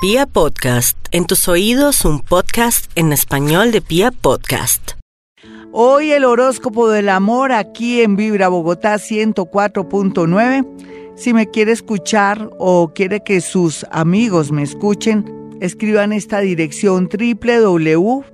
Pia Podcast, en tus oídos un podcast en español de Pia Podcast. Hoy el horóscopo del amor aquí en Vibra Bogotá 104.9. Si me quiere escuchar o quiere que sus amigos me escuchen, escriban esta dirección www.vibra.fm.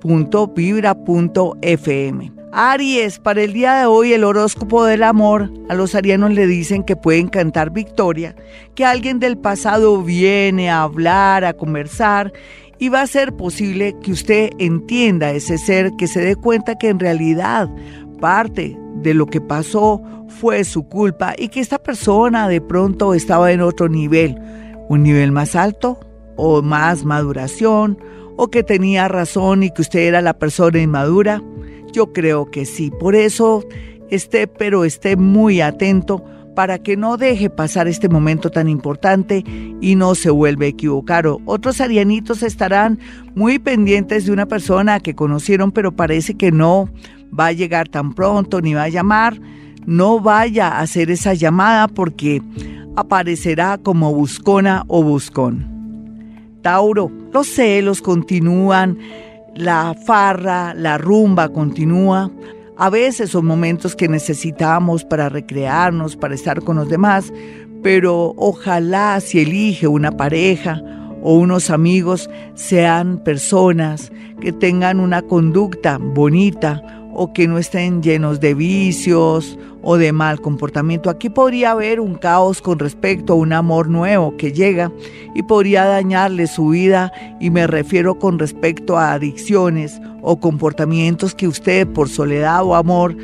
Aries, para el día de hoy el horóscopo del amor, a los arianos le dicen que pueden cantar victoria, que alguien del pasado viene a hablar, a conversar y va a ser posible que usted entienda ese ser, que se dé cuenta que en realidad parte de lo que pasó fue su culpa y que esta persona de pronto estaba en otro nivel, un nivel más alto o más maduración o que tenía razón y que usted era la persona inmadura. Yo creo que sí. Por eso esté, pero esté muy atento para que no deje pasar este momento tan importante y no se vuelva a equivocar. Otros arianitos estarán muy pendientes de una persona que conocieron, pero parece que no va a llegar tan pronto ni va a llamar. No vaya a hacer esa llamada porque aparecerá como buscona o buscón. Tauro, los celos continúan la farra, la rumba continúa. A veces son momentos que necesitamos para recrearnos, para estar con los demás, pero ojalá si elige una pareja o unos amigos sean personas que tengan una conducta bonita o que no estén llenos de vicios o de mal comportamiento. Aquí podría haber un caos con respecto a un amor nuevo que llega y podría dañarle su vida y me refiero con respecto a adicciones o comportamientos que usted por soledad o amor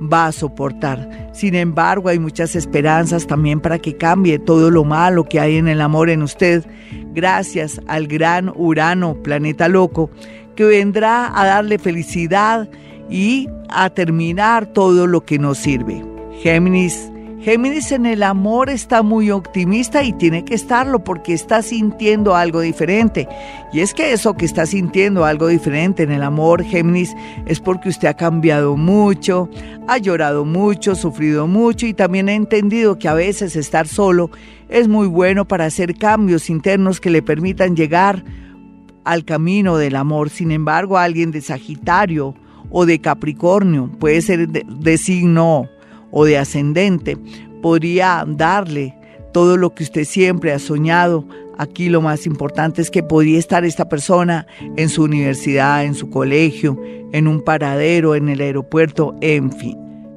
va a soportar. Sin embargo, hay muchas esperanzas también para que cambie todo lo malo que hay en el amor en usted, gracias al gran Urano, planeta loco, que vendrá a darle felicidad y a terminar todo lo que nos sirve. Géminis. Géminis en el amor está muy optimista y tiene que estarlo porque está sintiendo algo diferente. Y es que eso que está sintiendo algo diferente en el amor, Géminis, es porque usted ha cambiado mucho, ha llorado mucho, sufrido mucho y también ha entendido que a veces estar solo es muy bueno para hacer cambios internos que le permitan llegar al camino del amor. Sin embargo, alguien de Sagitario, o de Capricornio, puede ser de, signo o de ascendente, podría darle todo lo que usted siempre ha soñado. Aquí lo más importante es que podría estar esta persona en su universidad, en su colegio, en un paradero, en el aeropuerto, en fin.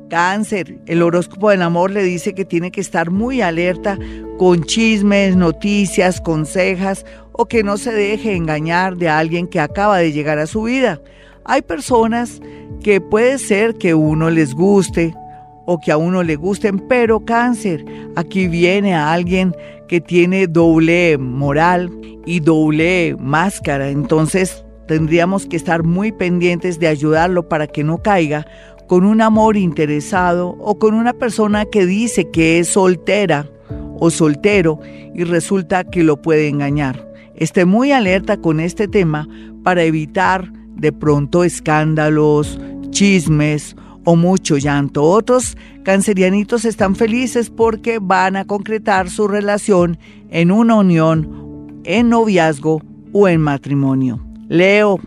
Cáncer, el horóscopo del amor le dice que tiene que estar muy alerta con chismes, noticias, consejas o que no se deje engañar de alguien que acaba de llegar a su vida. Hay personas que puede ser que uno les guste o que a uno le gusten, pero cáncer, aquí viene a alguien que tiene doble moral y doble máscara, entonces tendríamos que estar muy pendientes de ayudarlo para que no caiga con un amor interesado o con una persona que dice que es soltera o soltero y resulta que lo puede engañar. Esté muy alerta con este tema para evitar de pronto escándalos, chismes o mucho llanto. Otros cancerianitos están felices porque van a concretar su relación en una unión, en noviazgo o en matrimonio. Leo,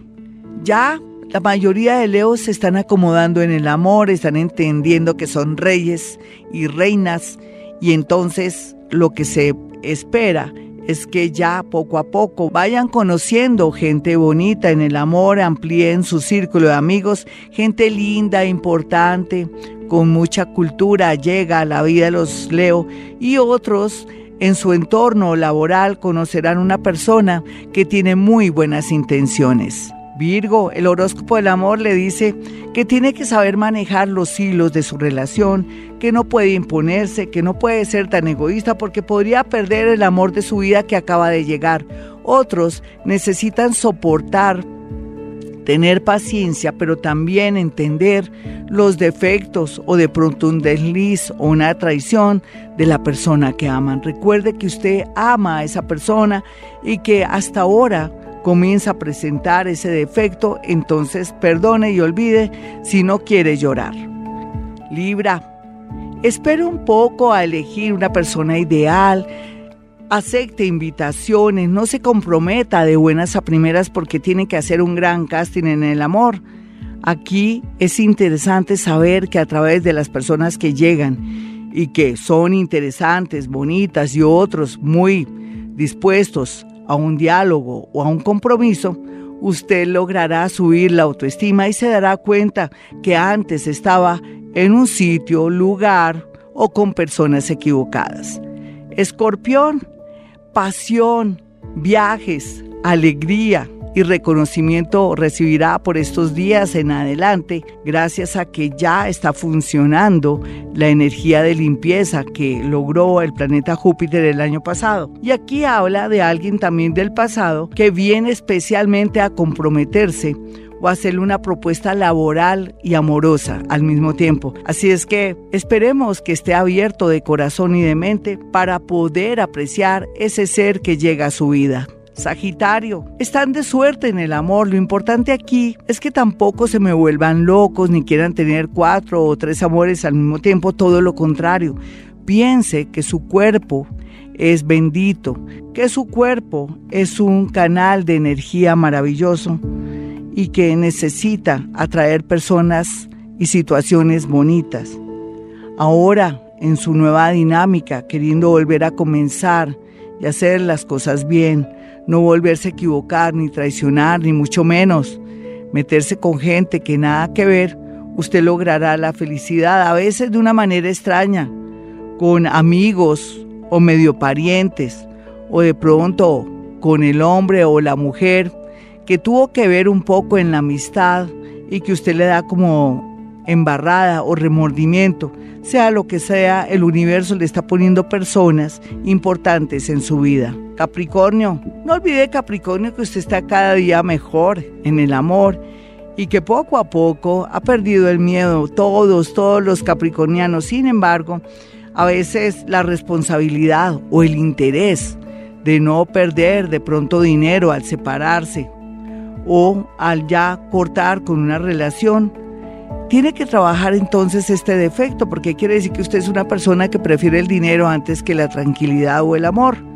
ya la mayoría de Leos se están acomodando en el amor, están entendiendo que son reyes y reinas y entonces lo que se espera es que ya poco a poco vayan conociendo gente bonita en el amor, amplíen su círculo de amigos, gente linda, importante, con mucha cultura, llega a la vida de los Leo y otros en su entorno laboral conocerán una persona que tiene muy buenas intenciones. Virgo, el horóscopo del amor le dice que tiene que saber manejar los hilos de su relación, que no puede imponerse, que no puede ser tan egoísta porque podría perder el amor de su vida que acaba de llegar. Otros necesitan soportar, tener paciencia, pero también entender los defectos o de pronto un desliz o una traición de la persona que aman. Recuerde que usted ama a esa persona y que hasta ahora comienza a presentar ese defecto, entonces perdone y olvide si no quiere llorar. Libra, espero un poco a elegir una persona ideal acepte invitaciones, no se comprometa de buenas a primeras porque tiene que hacer un gran casting en el amor. Aquí es interesante saber que a través de las personas que llegan y que son interesantes, bonitas y otros muy dispuestos a un diálogo o a un compromiso, usted logrará subir la autoestima y se dará cuenta que antes estaba en un sitio, lugar o con personas equivocadas. Escorpión, pasión, viajes, alegría, y reconocimiento recibirá por estos días en adelante gracias a que ya está funcionando la energía de limpieza que logró el planeta Júpiter el año pasado. Y aquí habla de alguien también del pasado que viene especialmente a comprometerse o hacerle una propuesta laboral y amorosa al mismo tiempo. Así es que esperemos que esté abierto de corazón y de mente para poder apreciar ese ser que llega a su vida. Sagitario, están de suerte en el amor. Lo importante aquí es que tampoco se me vuelvan locos ni quieran tener cuatro o tres amores al mismo tiempo, todo lo contrario. Piense que su cuerpo es bendito, que su cuerpo es un canal de energía maravilloso y que necesita atraer personas y situaciones bonitas. Ahora, en su nueva dinámica, queriendo volver a comenzar y hacer las cosas bien, no volverse a equivocar, ni traicionar, ni mucho menos meterse con gente que nada que ver, usted logrará la felicidad, a veces de una manera extraña, con amigos o medio parientes, o de pronto con el hombre o la mujer que tuvo que ver un poco en la amistad y que usted le da como embarrada o remordimiento, sea lo que sea, el universo le está poniendo personas importantes en su vida. Capricornio, no olvide Capricornio que usted está cada día mejor en el amor y que poco a poco ha perdido el miedo, todos, todos los capricornianos. Sin embargo, a veces la responsabilidad o el interés de no perder de pronto dinero al separarse o al ya cortar con una relación, tiene que trabajar entonces este defecto, porque quiere decir que usted es una persona que prefiere el dinero antes que la tranquilidad o el amor.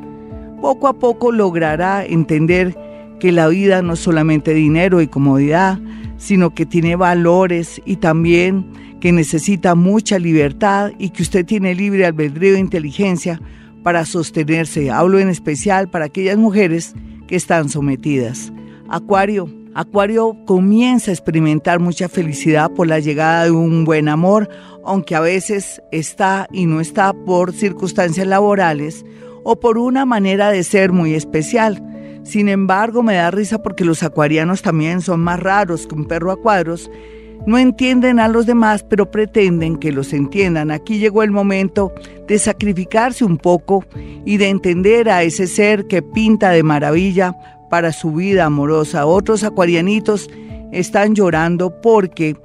Poco a poco logrará entender que la vida no es solamente dinero y comodidad, sino que tiene valores y también que necesita mucha libertad y que usted tiene libre albedrío e inteligencia para sostenerse. Hablo en especial para aquellas mujeres que están sometidas. Acuario, Acuario comienza a experimentar mucha felicidad por la llegada de un buen amor, aunque a veces está y no está por circunstancias laborales o por una manera de ser muy especial. Sin embargo, me da risa porque los acuarianos también son más raros que un perro a cuadros. No entienden a los demás, pero pretenden que los entiendan. Aquí llegó el momento de sacrificarse un poco y de entender a ese ser que pinta de maravilla para su vida amorosa. Otros acuarianitos están llorando porque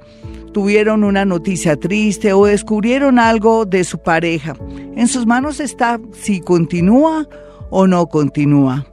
tuvieron una noticia triste o descubrieron algo de su pareja. En sus manos está si continúa o no continúa.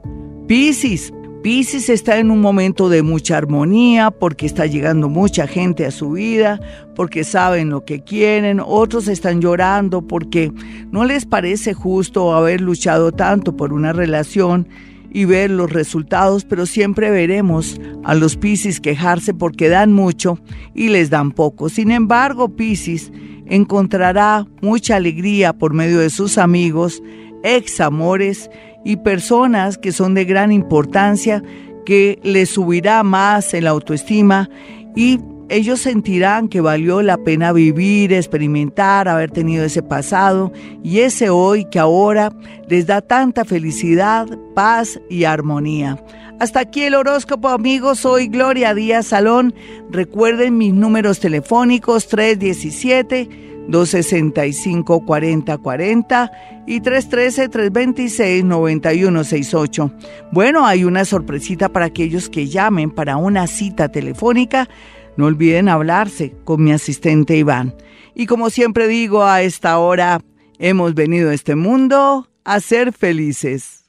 Piscis. Piscis está en un momento de mucha armonía porque está llegando mucha gente a su vida, porque saben lo que quieren, otros están llorando porque no les parece justo haber luchado tanto por una relación y ver los resultados, pero siempre veremos a los Piscis quejarse porque dan mucho y les dan poco. Sin embargo, Piscis encontrará mucha alegría por medio de sus amigos, ex amores y personas que son de gran importancia, que les subirá más en la autoestima y ellos sentirán que valió la pena vivir, experimentar, haber tenido ese pasado y ese hoy que ahora les da tanta felicidad, paz y armonía. Hasta aquí el horóscopo amigos, soy Gloria Díaz Salón. Recuerden mis números telefónicos 317 265 4040 y 313 326 9168. Bueno, hay una sorpresita para aquellos que llamen para una cita telefónica no olviden hablarse con mi asistente Iván. Y como siempre digo, a esta hora hemos venido a este mundo a ser felices.